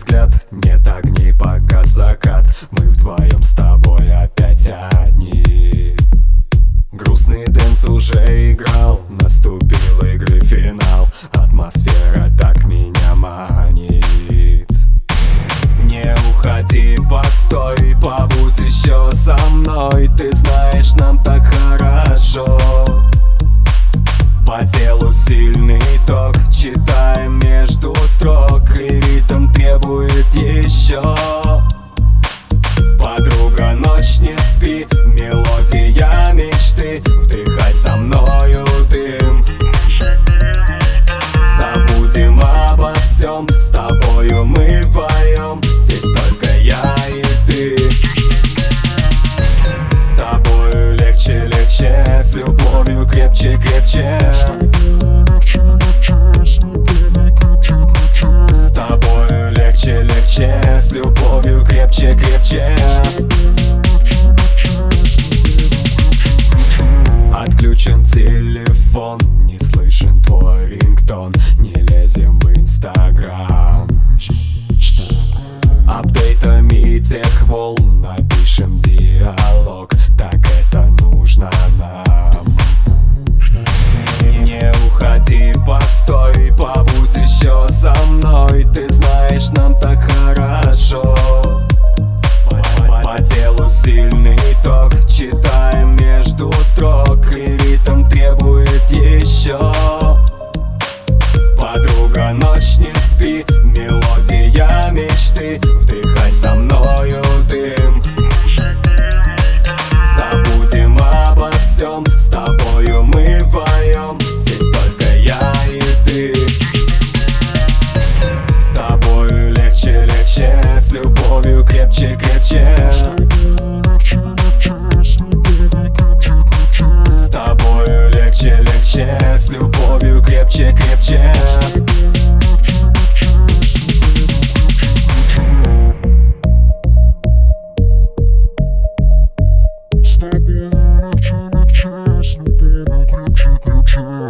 взгляд Нет огней, пока закат. Мы вдвоем с тобой опять одни. Грустный dance уже играл Наступил игры финал. Атмосфера так меня манит. Не уходи, постой Побудь еще со мной. Ты знаешь, нам так хорошо. По телу сильный ток Читаем между строк. И ритм тобою мы поем. Здесь только я и ты. С тобою легче, легче С любовью крепче, крепче. С тобою легче, легче С любовью крепче, крепче. Отключен телефон, не слышен твой рингтон. Не лезем в инстаграм. Тех волн. Напишем диалог Так это нужно нам. Не уходи, постой, побудь еще со мной. Ты знаешь, нам так хорошо. По, по делу сильный крепче, крепче С тобою легче, легче С любовью крепче, крепче Stop being a chance, be a крепче, creature.